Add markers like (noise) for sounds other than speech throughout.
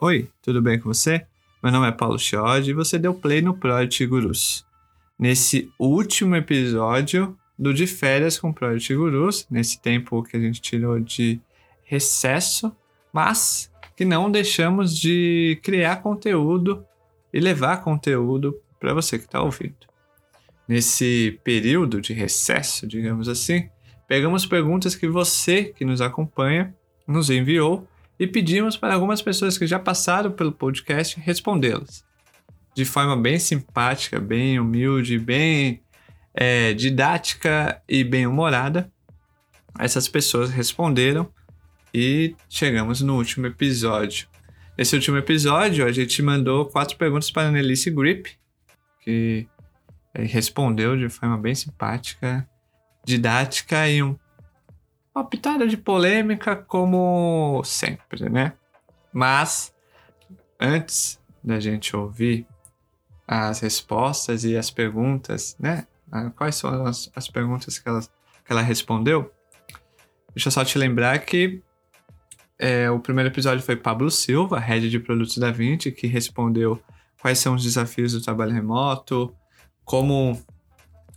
Oi, tudo bem com você? Meu nome é Paulo Chiodi e você deu play no Project Gurus. Nesse último episódio do De Férias com Project Gurus, nesse tempo que a gente tirou de recesso, mas que não deixamos de criar conteúdo e levar conteúdo para você que está ouvindo. Nesse período de recesso, digamos assim, pegamos perguntas que você que nos acompanha nos enviou e pedimos para algumas pessoas que já passaram pelo podcast respondê-las. De forma bem simpática, bem humilde, bem é, didática e bem humorada, essas pessoas responderam e chegamos no último episódio. Nesse último episódio, a gente mandou quatro perguntas para a Nellice Grip, que é, respondeu de forma bem simpática, didática e um uma pitada de polêmica, como sempre, né? Mas, antes da gente ouvir as respostas e as perguntas, né? Ah, quais são as, as perguntas que ela, que ela respondeu? Deixa eu só te lembrar que é, o primeiro episódio foi Pablo Silva, head de produtos da 20, que respondeu quais são os desafios do trabalho remoto, como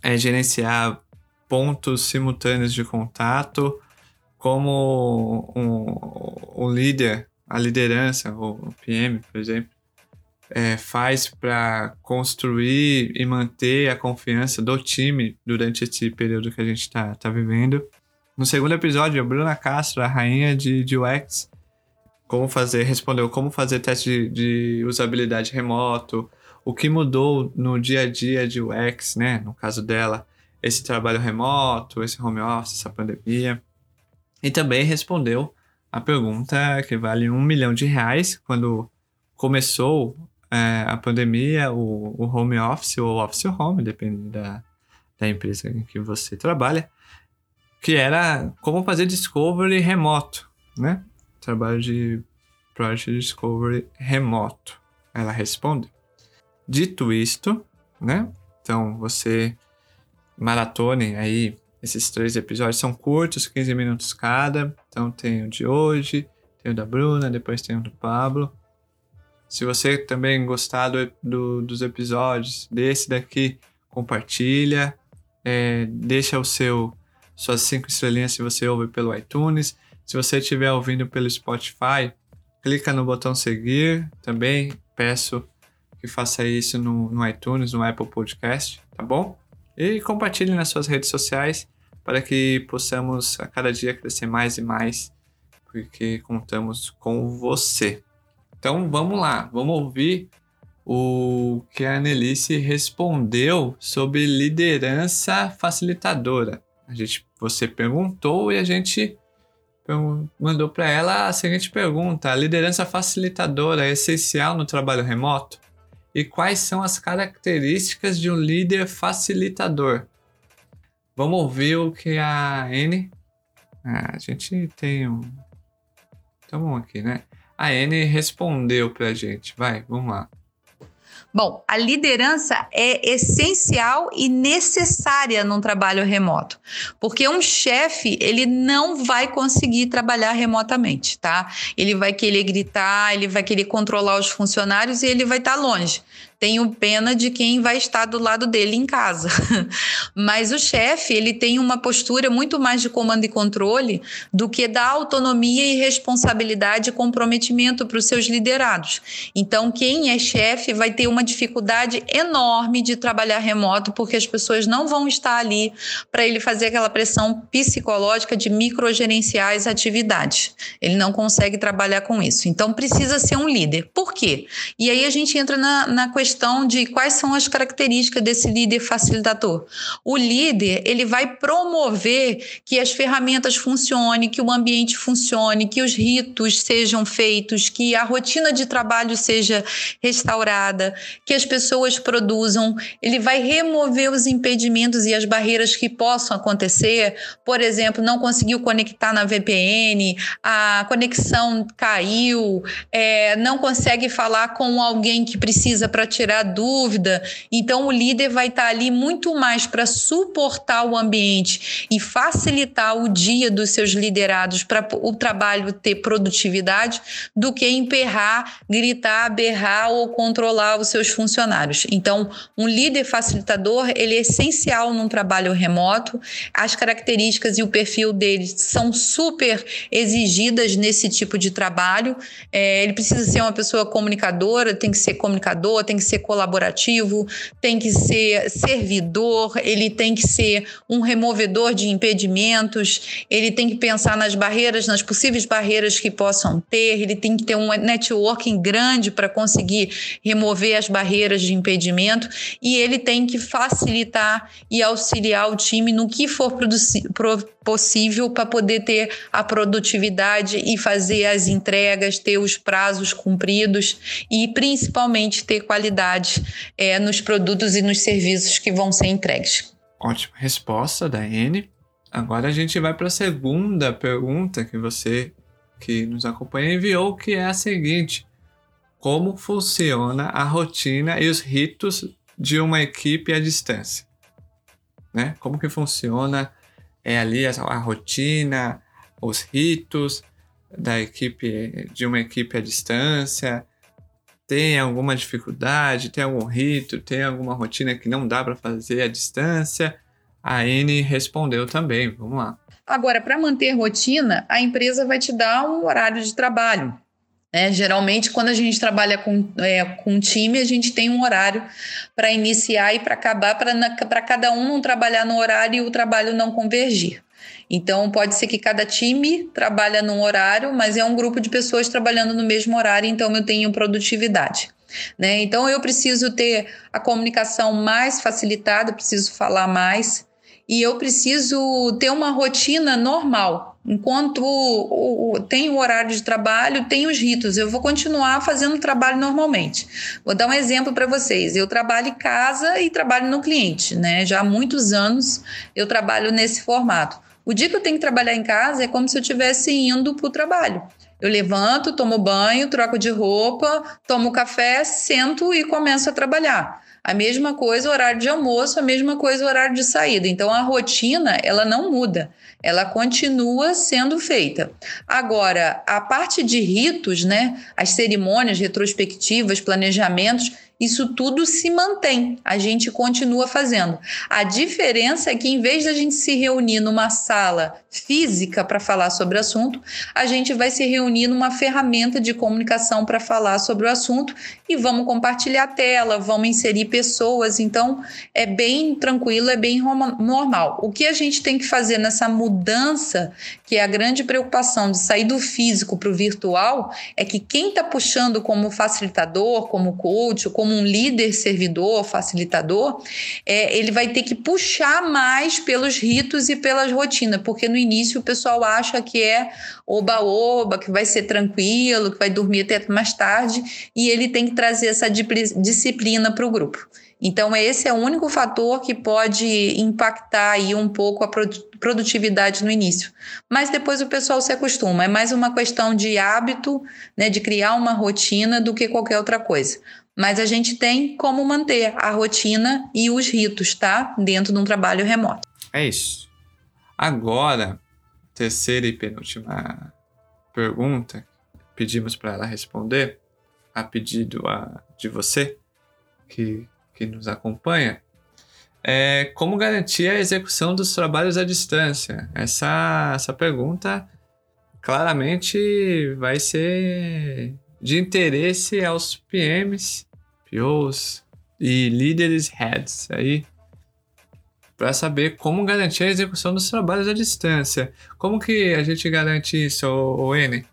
é, gerenciar pontos simultâneos de contato, como um, um líder, a liderança, o PM, por exemplo, é, faz para construir e manter a confiança do time durante esse período que a gente está tá vivendo. No segundo episódio, a Bruna Castro, a rainha de, de UX, como fazer, respondeu como fazer teste de, de usabilidade remoto, o que mudou no dia a dia de UX, né? No caso dela, esse trabalho remoto, esse home office, essa pandemia. E também respondeu a pergunta que vale um milhão de reais quando começou é, a pandemia, o, o, home office ou office home, depende da, da empresa em que você trabalha, que era como fazer discovery remoto, né? Trabalho de Project Discovery remoto. Ela responde. Dito isto, né? Então você maratone aí esses três episódios são curtos, 15 minutos cada. Então tem o de hoje, tem o da Bruna, depois tem o do Pablo. Se você também gostar do, do, dos episódios, desse daqui, compartilha. É, deixa o seu suas cinco estrelinhas se você ouve pelo iTunes. Se você estiver ouvindo pelo Spotify, clica no botão seguir. Também peço que faça isso no, no iTunes, no Apple Podcast, tá bom? E compartilhe nas suas redes sociais para que possamos a cada dia crescer mais e mais, porque contamos com você. Então vamos lá, vamos ouvir o que a Annelice respondeu sobre liderança facilitadora. A gente, você perguntou e a gente mandou para ela a seguinte pergunta: a liderança facilitadora é essencial no trabalho remoto? E quais são as características de um líder facilitador? Vamos ouvir o que a N. Ah, a gente tem um. Então aqui, né? A N respondeu pra gente. Vai, vamos lá. Bom, a liderança é essencial e necessária num trabalho remoto, porque um chefe ele não vai conseguir trabalhar remotamente, tá? Ele vai querer gritar, ele vai querer controlar os funcionários e ele vai estar longe tenho pena de quem vai estar do lado dele em casa. (laughs) Mas o chefe, ele tem uma postura muito mais de comando e controle do que da autonomia e responsabilidade e comprometimento para os seus liderados. Então, quem é chefe vai ter uma dificuldade enorme de trabalhar remoto, porque as pessoas não vão estar ali para ele fazer aquela pressão psicológica de microgerenciar as atividades. Ele não consegue trabalhar com isso. Então, precisa ser um líder. Por quê? E aí a gente entra na, na questão de quais são as características desse líder facilitador. O líder, ele vai promover que as ferramentas funcionem, que o ambiente funcione, que os ritos sejam feitos, que a rotina de trabalho seja restaurada. Que as pessoas produzam, ele vai remover os impedimentos e as barreiras que possam acontecer. Por exemplo, não conseguiu conectar na VPN, a conexão caiu, é, não consegue falar com alguém que precisa para tirar dúvida. Então, o líder vai estar ali muito mais para suportar o ambiente e facilitar o dia dos seus liderados para o trabalho ter produtividade do que emperrar, gritar, berrar ou controlar os seus funcionários. Então, um líder facilitador, ele é essencial num trabalho remoto. As características e o perfil dele são super exigidas nesse tipo de trabalho. É, ele precisa ser uma pessoa comunicadora, tem que ser comunicador, tem que ser colaborativo, tem que ser servidor, ele tem que ser um removedor de impedimentos, ele tem que pensar nas barreiras, nas possíveis barreiras que possam ter, ele tem que ter um networking grande para conseguir remover as barreiras de impedimento e ele tem que facilitar e auxiliar o time no que for possível para poder ter a produtividade e fazer as entregas, ter os prazos cumpridos e principalmente ter qualidade é, nos produtos e nos serviços que vão ser entregues. Ótima resposta da. Agora a gente vai para a segunda pergunta que você que nos acompanha enviou, que é a seguinte: Como funciona a rotina e os ritos de uma equipe à distância? Né? Como que funciona é ali a, a rotina, os ritos da equipe de uma equipe à distância? Tem alguma dificuldade? Tem algum rito? Tem alguma rotina que não dá para fazer à distância? A N respondeu também. Vamos lá. Agora, para manter rotina, a empresa vai te dar um horário de trabalho. É, geralmente, quando a gente trabalha com, é, com time, a gente tem um horário para iniciar e para acabar, para cada um não trabalhar no horário e o trabalho não convergir. Então, pode ser que cada time trabalha num horário, mas é um grupo de pessoas trabalhando no mesmo horário, então eu tenho produtividade. Né? Então, eu preciso ter a comunicação mais facilitada, preciso falar mais, e eu preciso ter uma rotina normal. Enquanto o, o, tem o horário de trabalho, tem os ritos, eu vou continuar fazendo o trabalho normalmente. Vou dar um exemplo para vocês. Eu trabalho em casa e trabalho no cliente, né? Já há muitos anos eu trabalho nesse formato. O dia que eu tenho que trabalhar em casa é como se eu estivesse indo para o trabalho. Eu levanto, tomo banho, troco de roupa, tomo café, sento e começo a trabalhar. A mesma coisa o horário de almoço, a mesma coisa o horário de saída. Então a rotina, ela não muda, ela continua sendo feita. Agora, a parte de ritos, né, as cerimônias retrospectivas, planejamentos, isso tudo se mantém, a gente continua fazendo. A diferença é que, em vez da gente se reunir numa sala física para falar sobre o assunto, a gente vai se reunir numa ferramenta de comunicação para falar sobre o assunto e vamos compartilhar a tela, vamos inserir pessoas. Então, é bem tranquilo, é bem normal. O que a gente tem que fazer nessa mudança, que é a grande preocupação de sair do físico para o virtual, é que quem está puxando como facilitador, como coach, como como um líder servidor, facilitador, é, ele vai ter que puxar mais pelos ritos e pelas rotinas, porque no início o pessoal acha que é oba-oba, que vai ser tranquilo, que vai dormir até mais tarde, e ele tem que trazer essa disciplina para o grupo. Então, esse é o único fator que pode impactar aí um pouco a produtividade no início. Mas depois o pessoal se acostuma. É mais uma questão de hábito, né, de criar uma rotina do que qualquer outra coisa. Mas a gente tem como manter a rotina e os ritos, tá? Dentro de um trabalho remoto. É isso. Agora, terceira e penúltima pergunta, pedimos para ela responder, a pedido a, de você que, que nos acompanha, é como garantir a execução dos trabalhos à distância? Essa, essa pergunta claramente vai ser de interesse aos PMs, POs e líderes heads aí para saber como garantir a execução dos trabalhos à distância. Como que a gente garante isso, o N?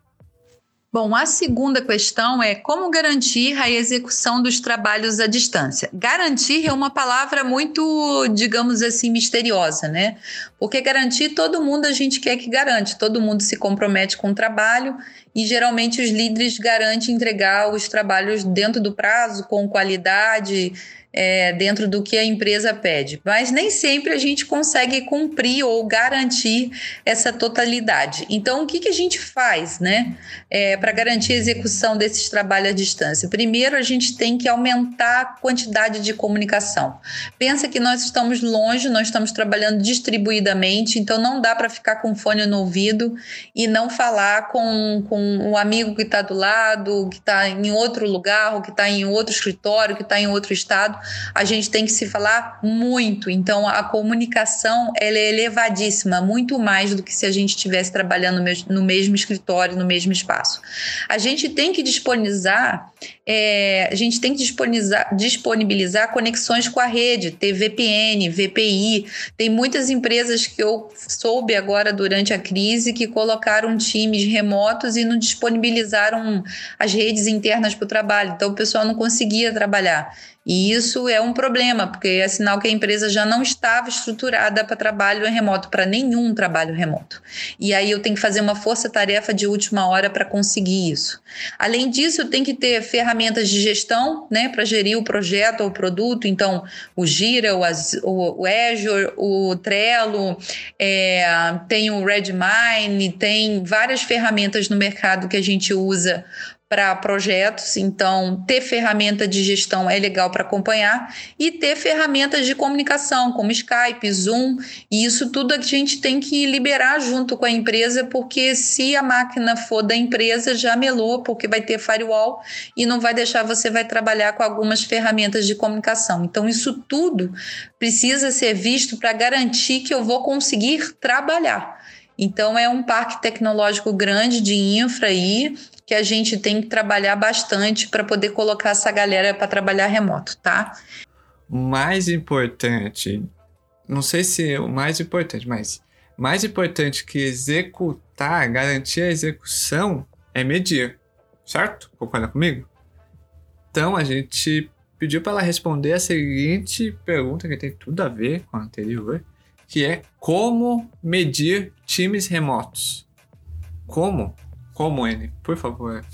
Bom, a segunda questão é como garantir a execução dos trabalhos à distância. Garantir é uma palavra muito, digamos assim, misteriosa, né? Porque garantir todo mundo a gente quer que garante, todo mundo se compromete com o trabalho e geralmente os líderes garantem entregar os trabalhos dentro do prazo, com qualidade, é, dentro do que a empresa pede, mas nem sempre a gente consegue cumprir ou garantir essa totalidade. Então, o que, que a gente faz né, é, para garantir a execução desses trabalhos à distância? Primeiro, a gente tem que aumentar a quantidade de comunicação. Pensa que nós estamos longe, nós estamos trabalhando distribuidamente, então não dá para ficar com fone no ouvido e não falar com, com um amigo que está do lado, que está em outro lugar, ou que está em outro escritório, que está em outro estado a gente tem que se falar muito. Então, a comunicação ela é elevadíssima, muito mais do que se a gente estivesse trabalhando no mesmo escritório, no mesmo espaço. A gente tem que disponibilizar, é, a gente tem que disponibilizar, disponibilizar conexões com a rede, ter VPN, VPI. Tem muitas empresas que eu soube agora durante a crise que colocaram times remotos e não disponibilizaram as redes internas para o trabalho. Então, o pessoal não conseguia trabalhar. E isso é um problema, porque é sinal que a empresa já não estava estruturada para trabalho remoto, para nenhum trabalho remoto. E aí eu tenho que fazer uma força-tarefa de última hora para conseguir isso. Além disso, eu tenho que ter ferramentas de gestão né, para gerir o projeto ou o produto. Então, o Gira, o, o, o Azure, o Trello, é, tem o Redmine, tem várias ferramentas no mercado que a gente usa para projetos, então ter ferramenta de gestão é legal para acompanhar e ter ferramentas de comunicação como Skype, Zoom, e isso tudo a gente tem que liberar junto com a empresa, porque se a máquina for da empresa já melou, porque vai ter firewall e não vai deixar você vai trabalhar com algumas ferramentas de comunicação. Então isso tudo precisa ser visto para garantir que eu vou conseguir trabalhar. Então, é um parque tecnológico grande de infra aí que a gente tem que trabalhar bastante para poder colocar essa galera para trabalhar remoto, tá? Mais importante, não sei se é o mais importante, mas mais importante que executar, garantir a execução é medir, certo? Concorda comigo? Então a gente pediu para ela responder a seguinte pergunta que tem tudo a ver com a anterior, que é como medir times remotos. Como? Como, N? Por favor.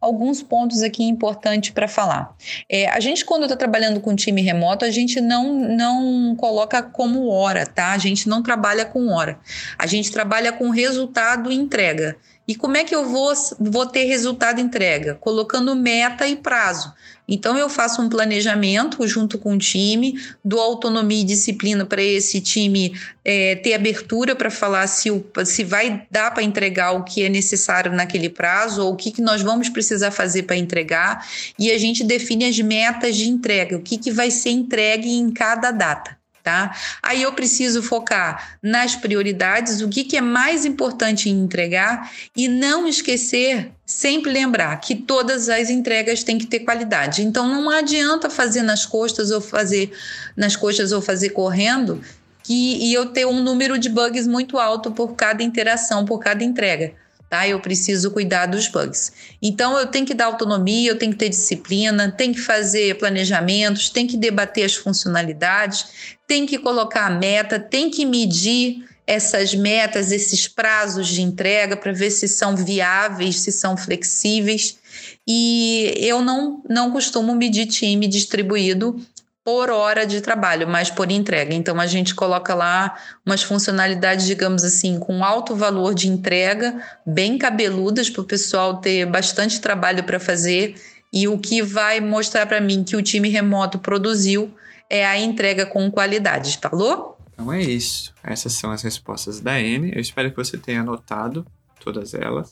Alguns pontos aqui importantes para falar. É, a gente, quando está trabalhando com time remoto, a gente não, não coloca como hora, tá? A gente não trabalha com hora. A gente trabalha com resultado e entrega. E como é que eu vou, vou ter resultado entrega? Colocando meta e prazo. Então, eu faço um planejamento junto com o time, dou autonomia e disciplina para esse time é, ter abertura para falar se, o, se vai dar para entregar o que é necessário naquele prazo ou o que, que nós vamos precisar fazer para entregar. E a gente define as metas de entrega, o que, que vai ser entregue em cada data tá? Aí eu preciso focar nas prioridades, o que, que é mais importante entregar e não esquecer, sempre lembrar que todas as entregas têm que ter qualidade. Então não adianta fazer nas costas ou fazer nas costas ou fazer correndo que, e eu ter um número de bugs muito alto por cada interação, por cada entrega tá? Eu preciso cuidar dos bugs. Então eu tenho que dar autonomia, eu tenho que ter disciplina, tenho que fazer planejamentos, tenho que debater as funcionalidades, tenho que colocar a meta, tenho que medir essas metas, esses prazos de entrega para ver se são viáveis, se são flexíveis. E eu não, não costumo medir time distribuído por hora de trabalho, mas por entrega. Então a gente coloca lá umas funcionalidades, digamos assim, com alto valor de entrega, bem cabeludas para o pessoal ter bastante trabalho para fazer. E o que vai mostrar para mim que o time remoto produziu é a entrega com qualidade, falou? Então é isso. Essas são as respostas da N. Eu espero que você tenha anotado todas elas.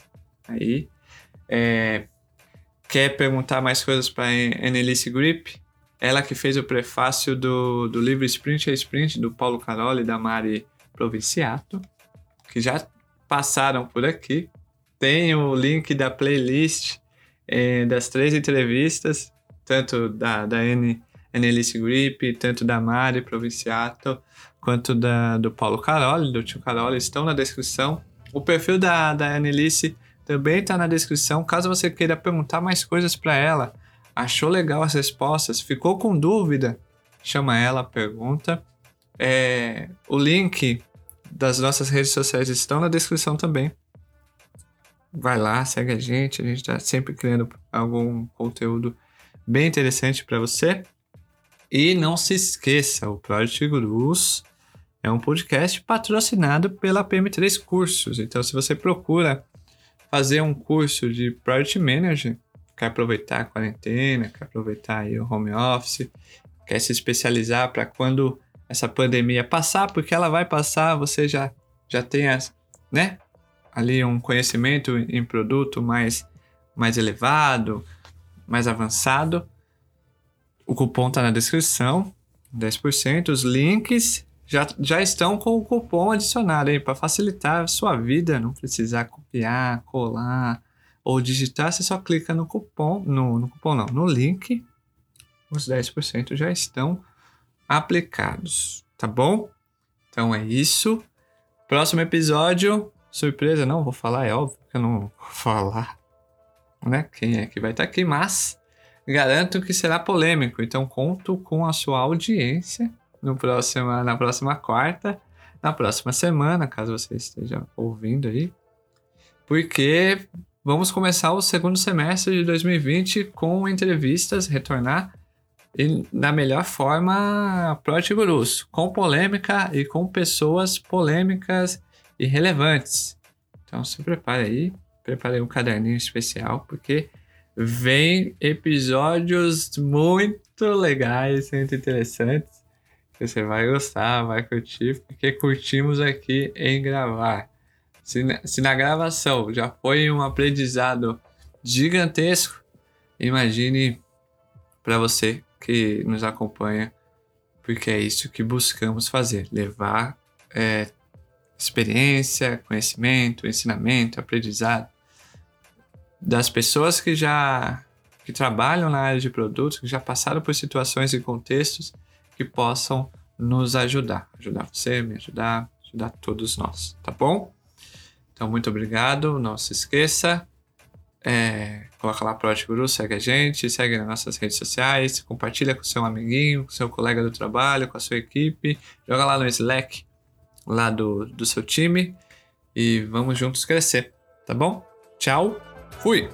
Aí. É... Quer perguntar mais coisas para a Annelise Grip? Ela que fez o prefácio do, do livro Sprint a Sprint, do Paulo Caroli e da Mari Provinciato, que já passaram por aqui. Tem o link da playlist eh, das três entrevistas, tanto da, da N, Annelise Grip, tanto da Mari Provinciato, quanto da, do Paulo Caroli, do tio Caroli, estão na descrição. O perfil da, da Annelise também está na descrição. Caso você queira perguntar mais coisas para ela, achou legal as respostas, ficou com dúvida, chama ela, pergunta. É, o link das nossas redes sociais estão na descrição também. Vai lá, segue a gente, a gente está sempre criando algum conteúdo bem interessante para você. E não se esqueça, o Project Gurus é um podcast patrocinado pela PM3 Cursos. Então, se você procura fazer um curso de Project Manager, quer aproveitar a quarentena, quer aproveitar aí o home office, quer se especializar para quando essa pandemia passar, porque ela vai passar, você já, já tem as, né, ali um conhecimento em produto mais, mais elevado, mais avançado. O cupom está na descrição, 10%. Os links já, já estão com o cupom adicionado aí para facilitar a sua vida, não precisar copiar, colar ou digitar, você só clica no cupom, no, no cupom não, no link, os 10% já estão aplicados, tá bom? Então é isso. Próximo episódio, surpresa, não vou falar, é óbvio que eu não vou (laughs) falar, né? Quem é que vai estar aqui, mas Garanto que será polêmico, então conto com a sua audiência no próximo, na próxima quarta, na próxima semana, caso você esteja ouvindo aí, porque vamos começar o segundo semestre de 2020 com entrevistas, retornar e na melhor forma Project Gurus, com polêmica e com pessoas polêmicas e relevantes. Então se prepare aí, preparei um caderninho especial, porque vem episódios muito legais, muito interessantes. Você vai gostar, vai curtir, porque curtimos aqui em gravar. Se na, se na gravação já foi um aprendizado gigantesco, imagine para você que nos acompanha, porque é isso que buscamos fazer: levar é, experiência, conhecimento, ensinamento, aprendizado das pessoas que já que trabalham na área de produtos, que já passaram por situações e contextos que possam nos ajudar, ajudar você, me ajudar, ajudar todos nós, tá bom? Então, muito obrigado, não se esqueça, é, coloca lá Project Guru, segue a gente, segue nas nossas redes sociais, compartilha com seu amiguinho, com seu colega do trabalho, com a sua equipe, joga lá no Slack, lá do, do seu time e vamos juntos crescer, tá bom? Tchau! Fui!